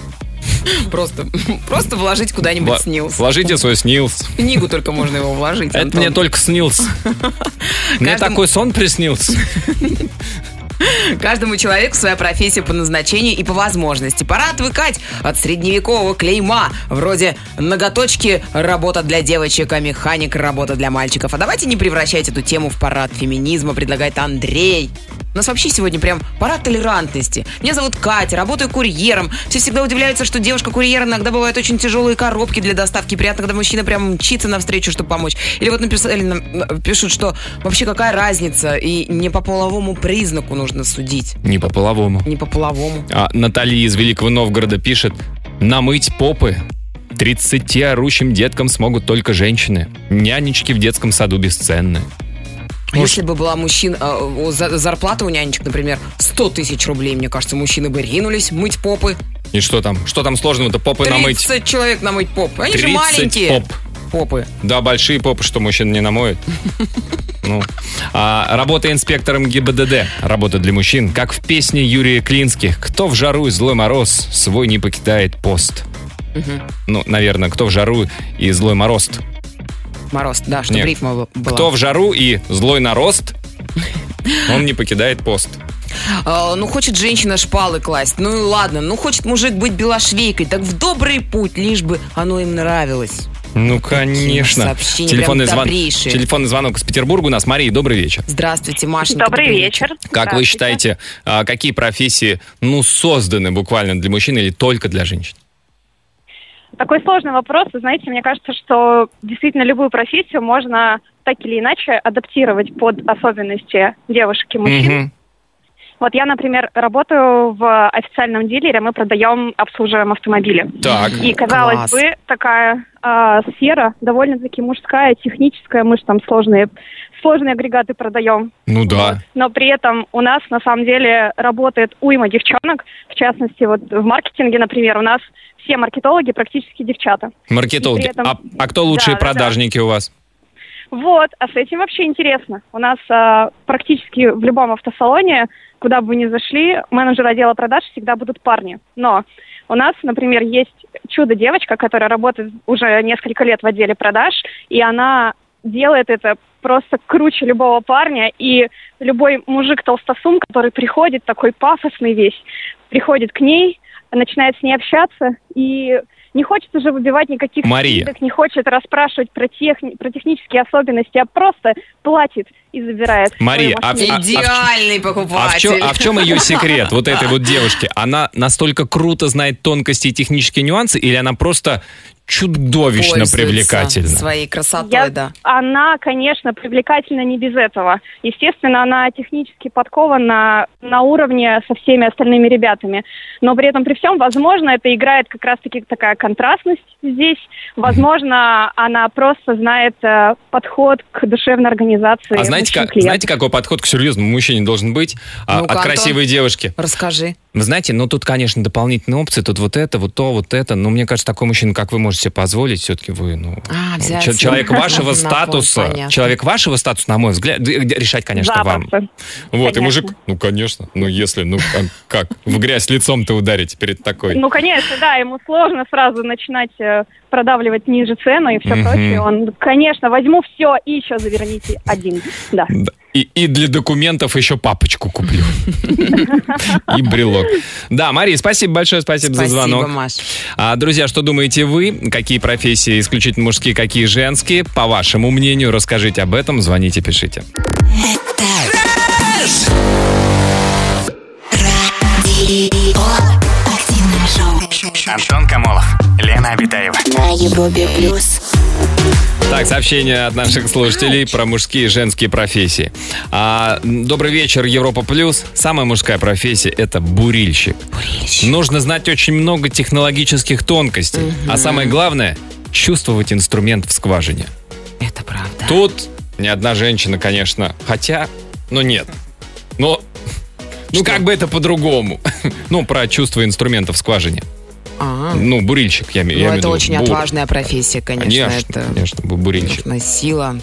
Speaker 2: Просто, просто вложить куда-нибудь
Speaker 1: Вла-
Speaker 2: снилс.
Speaker 1: Вложите свой снилс.
Speaker 2: В книгу только можно его вложить,
Speaker 1: Это
Speaker 2: Антон.
Speaker 1: мне только снился. Мне такой сон приснился.
Speaker 2: Каждому человеку своя профессия по назначению и по возможности. Пора отвыкать от средневекового клейма, вроде ноготочки работа для девочек, а механик работа для мальчиков. А давайте не превращать эту тему в парад феминизма, предлагает Андрей. У нас вообще сегодня прям парад толерантности. Меня зовут Катя, работаю курьером. Все всегда удивляются, что девушка-курьер иногда бывают очень тяжелые коробки для доставки. Приятно, когда мужчина прям мчится навстречу, чтобы помочь. Или вот написали, э, пишут, что вообще какая разница, и не по половому признаку нужно судить.
Speaker 1: Не по половому.
Speaker 2: Не по половому.
Speaker 1: А Наталья из Великого Новгорода пишет, намыть попы 30 орущим деткам смогут только женщины. Нянечки в детском саду бесценны.
Speaker 2: Если бы была мужчина, э, за- зарплата у нянечек, например, 100 тысяч рублей, мне кажется, мужчины бы ринулись мыть попы.
Speaker 1: И что там? Что там сложного-то попы
Speaker 2: 30
Speaker 1: намыть?
Speaker 2: человек намыть попы. Они же
Speaker 1: 30
Speaker 2: маленькие.
Speaker 1: поп.
Speaker 2: Попы.
Speaker 1: Да, большие попы, что мужчина не намоет. Ну. А, работа инспектором ГИБДД. Работа для мужчин. Как в песне Юрия Клинских. Кто в жару и злой мороз, свой не покидает пост. Ну, наверное, кто в жару и злой мороз.
Speaker 2: Мороз, да, что
Speaker 1: Нет.
Speaker 2: рифма была.
Speaker 1: Кто в жару и злой нарост, он не покидает пост.
Speaker 2: А, ну, хочет женщина шпалы класть. Ну и ладно. Ну, хочет мужик быть белошвейкой. Так в добрый путь, лишь бы оно им нравилось.
Speaker 1: Ну, конечно. Телефонный, звон... Телефонный звонок из Петербурга у нас. Мария, добрый вечер.
Speaker 2: Здравствуйте, Машенька.
Speaker 8: Добрый вечер.
Speaker 1: Как вы считаете, а, какие профессии, ну, созданы буквально для мужчин или только для женщин?
Speaker 8: Такой сложный вопрос. Вы знаете, мне кажется, что действительно любую профессию можно так или иначе адаптировать под особенности девушек и мужчин.
Speaker 1: Мгм.
Speaker 8: Вот я, например, работаю в официальном дилере, мы продаем, обслуживаем автомобили.
Speaker 1: Так.
Speaker 8: И, казалось
Speaker 2: Класс.
Speaker 8: бы, такая а, сфера довольно-таки мужская, техническая, мы же там сложные, сложные агрегаты продаем.
Speaker 1: Ну да.
Speaker 8: Но при этом у нас на самом деле работает уйма девчонок. В частности, вот в маркетинге, например, у нас все маркетологи практически девчата.
Speaker 1: Маркетологи.
Speaker 8: Этом-
Speaker 1: А, а кто лучшие
Speaker 8: Да, да, да.
Speaker 1: продажники у вас?
Speaker 8: Вот, а с этим вообще интересно. У нас а, практически в любом автосалоне, куда бы вы ни зашли, менеджеры отдела продаж всегда будут парни. Но у нас, например, есть чудо-девочка, которая работает уже несколько лет в отделе продаж, и она делает это просто круче любого парня, и любой мужик-толстосум, который приходит, такой пафосный весь, приходит к ней, начинает с ней общаться, и не хочет уже выбивать никаких
Speaker 1: Мария.
Speaker 8: скидок, не хочет расспрашивать про, техни- про технические особенности, а просто платит и забирает.
Speaker 1: Мария, а
Speaker 8: машину.
Speaker 1: а-
Speaker 2: Идеальный
Speaker 1: А в,
Speaker 2: покупатель.
Speaker 1: чем, а в чем ее секрет, вот этой вот девушки? Она настолько круто знает тонкости и технические нюансы, или она просто чудовищно
Speaker 2: Пользуется
Speaker 1: привлекательна?
Speaker 2: Своей красотой,
Speaker 8: Я-
Speaker 2: да.
Speaker 8: Она, конечно, привлекательна не без этого. Естественно, она технически подкована на уровне со всеми остальными ребятами. Но при этом, при всем, возможно, это играет как раз-таки такая контрастность здесь. Возможно, она просто знает э, подход к душевной организации.
Speaker 1: А знаете, как, знаете, какой подход к серьезному мужчине должен быть а,
Speaker 2: Ну-ка,
Speaker 1: от
Speaker 2: Антон.
Speaker 1: красивой девушки?
Speaker 2: Расскажи.
Speaker 1: Вы знаете, ну тут, конечно, дополнительные опции, тут вот это, вот то, вот это. Но мне кажется, такой мужчина, как вы можете себе позволить, все-таки вы, ну,
Speaker 2: А, взять
Speaker 1: че- человек вашего
Speaker 2: на
Speaker 1: статуса,
Speaker 2: пол,
Speaker 1: человек вашего статуса, на мой взгляд, решать, конечно, вам.
Speaker 8: Запросто.
Speaker 1: Вот, и мужик, ну, конечно, ну, если, ну, как, в грязь лицом-то ударить перед такой.
Speaker 8: Ну, конечно, да, ему сложно сразу начинать э, продавливать ниже цену и все
Speaker 1: Мгм.
Speaker 8: прочее. Он, конечно, возьму все и еще заверните один. Да.
Speaker 1: И, и для документов еще папочку куплю. И брелок. Да, Мария, спасибо большое, спасибо, за звонок. А, друзья, что думаете вы? Какие профессии исключительно мужские, какие женские? По вашему мнению, расскажите об этом, звоните, пишите.
Speaker 4: Антон Камолов, Лена Абитаева.
Speaker 3: На Европе плюс.
Speaker 1: Так, сообщение от наших слушателей про мужские и женские профессии. А, добрый вечер, Европа Плюс. Самая мужская профессия – это бурильщик. Нужно знать очень много технологических тонкостей. А самое главное – чувствовать инструмент в скважине.
Speaker 2: Это правда.
Speaker 1: Тут ни одна женщина, конечно, хотя, ну нет. Но, ну как бы это по-другому? Ну, про чувство инструментов в скважине.
Speaker 2: А,
Speaker 1: Ну, бурильщик, я, я
Speaker 2: ну,
Speaker 1: имею в
Speaker 2: это
Speaker 1: виду.
Speaker 2: очень
Speaker 1: Бур.
Speaker 2: отважная профессия, конечно.
Speaker 1: Конечно,
Speaker 2: это
Speaker 1: конечно, бу- бурильщик.
Speaker 2: сила.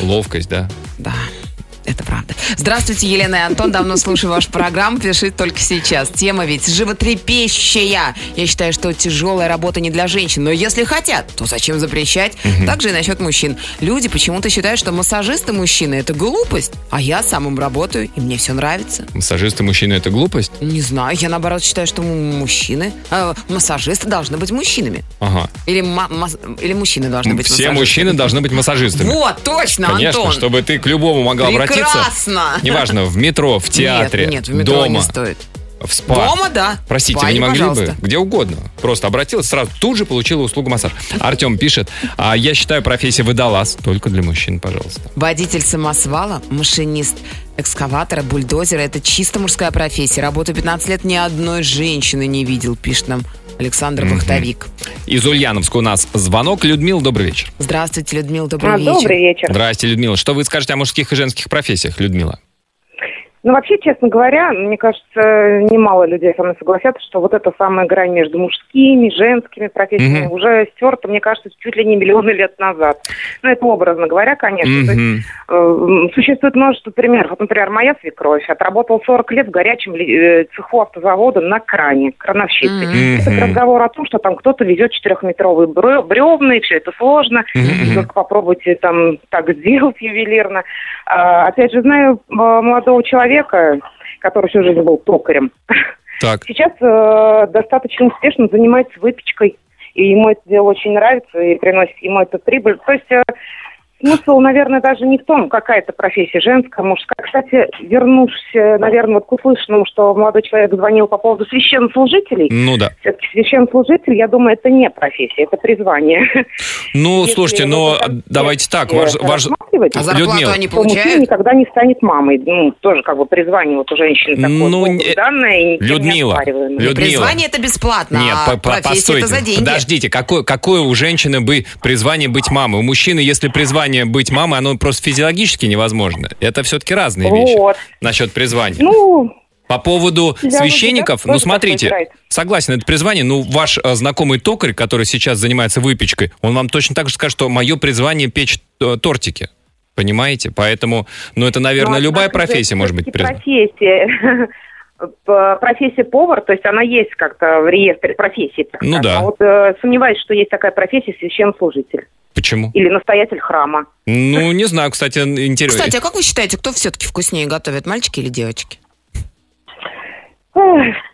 Speaker 1: Ловкость, да.
Speaker 2: Да, это правда. Здравствуйте, Елена и Антон. Давно слушаю вашу программу. Пишите только сейчас. Тема ведь животрепещущая. Я считаю, что тяжелая работа не для женщин. Но если хотят, то зачем запрещать? Также и насчет мужчин. Люди почему-то считают, что массажисты мужчины это глупость. А я самым работаю, и мне все нравится.
Speaker 1: Массажисты мужчины это глупость?
Speaker 2: Не знаю, я наоборот считаю, что мужчины, э, массажисты должны быть мужчинами.
Speaker 1: Ага.
Speaker 2: Или, или мужчины должны быть
Speaker 1: Все
Speaker 2: массажистами.
Speaker 1: мужчины должны быть массажистами.
Speaker 2: Вот, точно,
Speaker 1: Конечно,
Speaker 2: Антон.
Speaker 1: чтобы ты к любому могла обратиться.
Speaker 2: Прекрасно.
Speaker 1: Неважно, в метро, в театре,
Speaker 2: Нет, нет, в метро
Speaker 1: дома,
Speaker 2: не стоит.
Speaker 1: в спа.
Speaker 2: Дома, да.
Speaker 1: Простите,
Speaker 2: В
Speaker 1: вы не могли
Speaker 2: пожалуйста.
Speaker 1: бы? Где угодно. Просто обратилась, сразу тут же получила услугу массаж. Артем пишет, а я считаю профессия водолаз только для мужчин, пожалуйста.
Speaker 2: Водитель самосвала, машинист экскаватора, бульдозера – это чисто мужская профессия. Работаю 15 лет, ни одной женщины не видел, пишет нам Александр Бахтовик.
Speaker 1: Из Ульяновска у нас звонок. Людмила, добрый вечер.
Speaker 2: Здравствуйте, Людмила, добрый
Speaker 11: А,
Speaker 2: вечер.
Speaker 11: добрый вечер.
Speaker 1: Здрасте, Людмила. Что вы скажете о мужских и женских профессиях, Людмила?
Speaker 11: Ну, вообще, честно говоря, мне кажется, немало людей со мной согласятся, что вот эта самая грань между мужскими, женскими профессиями
Speaker 1: Мгм.
Speaker 11: уже стерта, мне кажется, чуть ли не миллионы лет назад. Ну, это образно говоря, конечно. То есть, э, существует множество примеров. Вот, например, моя свекровь отработала 40 лет в горячем ли- э, цеху автозавода на кране, крановщицей.
Speaker 2: Мгм.
Speaker 11: Это к разговору о том, что там кто-то везет четырехметровые бревна, и все это сложно.
Speaker 1: Мгм.
Speaker 11: Только попробуйте там так сделать ювелирно. А, опять же, знаю э, молодого человека, который всю жизнь был токарем.
Speaker 1: Так.
Speaker 11: Сейчас э, достаточно успешно занимается выпечкой. И ему это дело очень нравится и приносит ему это прибыль. То есть э, смысл, наверное, даже не в том, какая это профессия, женская, мужская. Кстати, вернувшись, э, наверное, вот к услышанному, что молодой человек звонил по поводу священнослужителей,
Speaker 1: Ну да.
Speaker 11: все-таки священнослужитель, я думаю, это не профессия, это призвание.
Speaker 1: Ну,
Speaker 11: Если
Speaker 1: слушайте, но
Speaker 11: так
Speaker 1: давайте так. Ваш, ваш-
Speaker 2: А зарплату
Speaker 1: Людмила.
Speaker 2: они
Speaker 11: то мужчина
Speaker 2: получают?
Speaker 11: никогда не станет мамой. Ну, тоже как бы призвание вот у женщины такое.
Speaker 1: Ну, не-
Speaker 11: данное и никем не
Speaker 1: Людмила, Людмила.
Speaker 2: Призвание это бесплатно,
Speaker 1: Нет,
Speaker 2: а
Speaker 1: по- по-
Speaker 2: профессия
Speaker 1: постойте.
Speaker 2: это за деньги.
Speaker 1: Подождите, какое, какое у женщины бы призвание быть мамой? У мужчины, если призвание быть мамой, оно просто физиологически невозможно. Это все-таки разные вещи
Speaker 11: Вот.
Speaker 1: насчет призвания.
Speaker 11: Ну,
Speaker 1: По поводу священников, ну смотрите, согласен, это призвание, ну ваш э, знакомый токарь, который сейчас занимается выпечкой, он вам точно так же скажет, что мое призвание печь э, тортики. Понимаете? Поэтому, ну это, наверное,
Speaker 11: Ну,
Speaker 1: любая
Speaker 11: однако же
Speaker 1: профессия может быть призвана.
Speaker 11: Профессия. Профессия повар, то есть она есть как-то в реестре профессий. так
Speaker 1: Ну
Speaker 11: скажем.
Speaker 1: да.
Speaker 11: А вот э, сомневаюсь, что есть такая профессия священнослужитель
Speaker 1: Почему?
Speaker 11: или настоятель храма.
Speaker 1: Ну, не знаю, кстати, интересно.
Speaker 2: Кстати, а как вы считаете, кто все-таки вкуснее готовит, мальчики или девочки?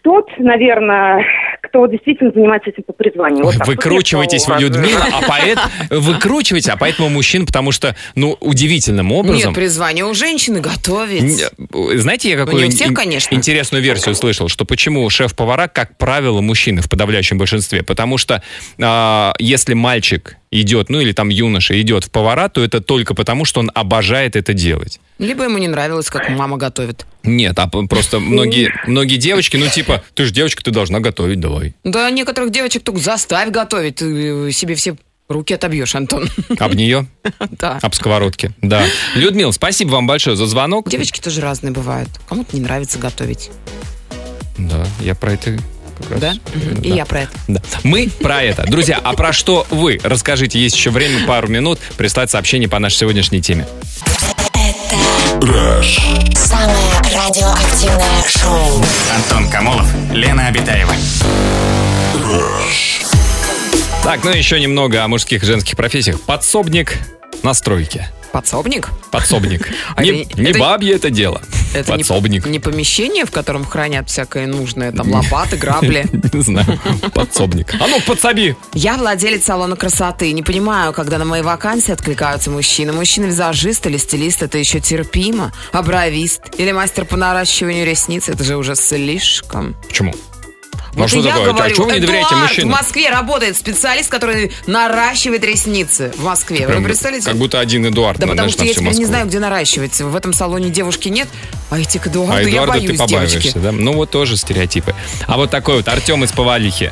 Speaker 11: Тот, наверное, кто действительно занимается этим по призванию. Вот так.
Speaker 1: Выкручиваетесь,
Speaker 11: такого
Speaker 1: Людмила, а поэт выкручиваете, а поэтому мужчин, потому что, ну, удивительным образом.
Speaker 2: Нет, призвание у женщины готовить.
Speaker 1: Н- Знаете, я какую
Speaker 2: не у всех, конечно.
Speaker 1: интересную версию слышал, что почему шеф-повара, как правило, мужчины в подавляющем большинстве? Потому что а, если мальчик идет, ну или там юноша идет в повара, то это только потому, что он обожает это делать.
Speaker 2: Либо ему не нравилось, как мама готовит.
Speaker 1: Нет, а просто многие, многие девочки, ну типа, ты же девочка, ты должна готовить, давай.
Speaker 2: Да некоторых девочек только заставь готовить, ты себе все руки отобьешь, Антон.
Speaker 1: Об нее,
Speaker 2: Да.
Speaker 1: об сковородке. Да. Людмила, спасибо вам большое за звонок.
Speaker 2: Девочки тоже разные бывают. Кому-то не нравится готовить.
Speaker 1: Да, я про это как раз
Speaker 2: Да? Мгм. И
Speaker 1: Да.
Speaker 2: я про это.
Speaker 1: Да. Мы про это. Друзья, а про что вы? Расскажите, есть еще время, пару минут, прислать сообщение по нашей сегодняшней теме.
Speaker 3: Самое радиоактивное шоу.
Speaker 4: Антон Камолов, Лена Обитаева.
Speaker 1: Так, ну еще немного о мужских и женских профессиях. Подсобник на стройке.
Speaker 2: Подсобник?
Speaker 1: Подсобник.
Speaker 2: А
Speaker 1: Не,
Speaker 2: это-
Speaker 1: не
Speaker 2: это-
Speaker 1: бабье это дело.
Speaker 2: Это не-
Speaker 1: Подсобник.
Speaker 2: Не, помещение, в котором хранят всякое нужное, там лопаты, грабли.
Speaker 1: Не знаю. Подсобник. А ну, подсоби!
Speaker 2: Я владелец салона красоты. Не понимаю, когда на мои вакансии откликаются мужчины. Мужчина-визажист или стилист, это еще терпимо. А бровист или мастер по наращиванию ресниц, это же уже слишком.
Speaker 1: Почему? Ну,
Speaker 2: Вот
Speaker 1: а что
Speaker 2: я
Speaker 1: такое?
Speaker 2: говорю,
Speaker 1: а чего вы не доверяете мужчинам?
Speaker 2: в Москве работает специалист, который наращивает ресницы в Москве.
Speaker 1: Прям
Speaker 2: Вы представляете?
Speaker 1: Как будто один Эдуард
Speaker 2: Да
Speaker 1: на,
Speaker 2: потому что я теперь не знаю, где наращивать. В этом салоне девушки нет, а идти к Эдуарду
Speaker 1: А
Speaker 2: я
Speaker 1: Эдуарда
Speaker 2: боюсь,
Speaker 1: ты побаиваешься,
Speaker 2: девочки.
Speaker 1: да? Ну вот тоже стереотипы. А вот такой вот Артем из Повалихи.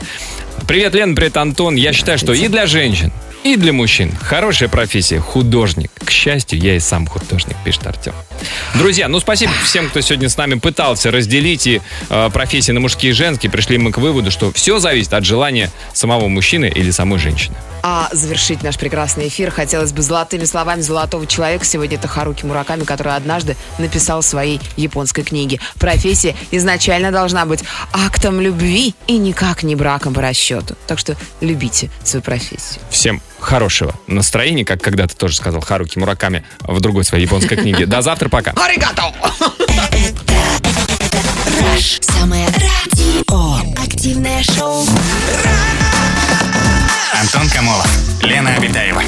Speaker 1: Привет, Лена, привет, Антон. Я считаю, что и для женщин, и для мужчин. Хорошая профессия – художник. К счастью, я и сам художник, пишет Артем. Друзья, ну спасибо всем, кто сегодня с нами пытался разделить и э, профессии на мужские и женские. Пришли мы к выводу, что все зависит от желания самого мужчины или самой женщины.
Speaker 2: А завершить наш прекрасный эфир хотелось бы золотыми словами золотого человека. Сегодня это Харуки Мураками, который однажды написал в своей японской книге. Профессия изначально должна быть актом любви и никак не браком по расчету. Так что любите свою профессию.
Speaker 1: Всем хорошего настроения, как когда-то тоже сказал Харуки Мураками в другой своей японской книге. До завтра, пока.
Speaker 2: Аригато!
Speaker 3: Самое радио. Активное шоу.
Speaker 4: Антон Камолов, Лена Обитаева.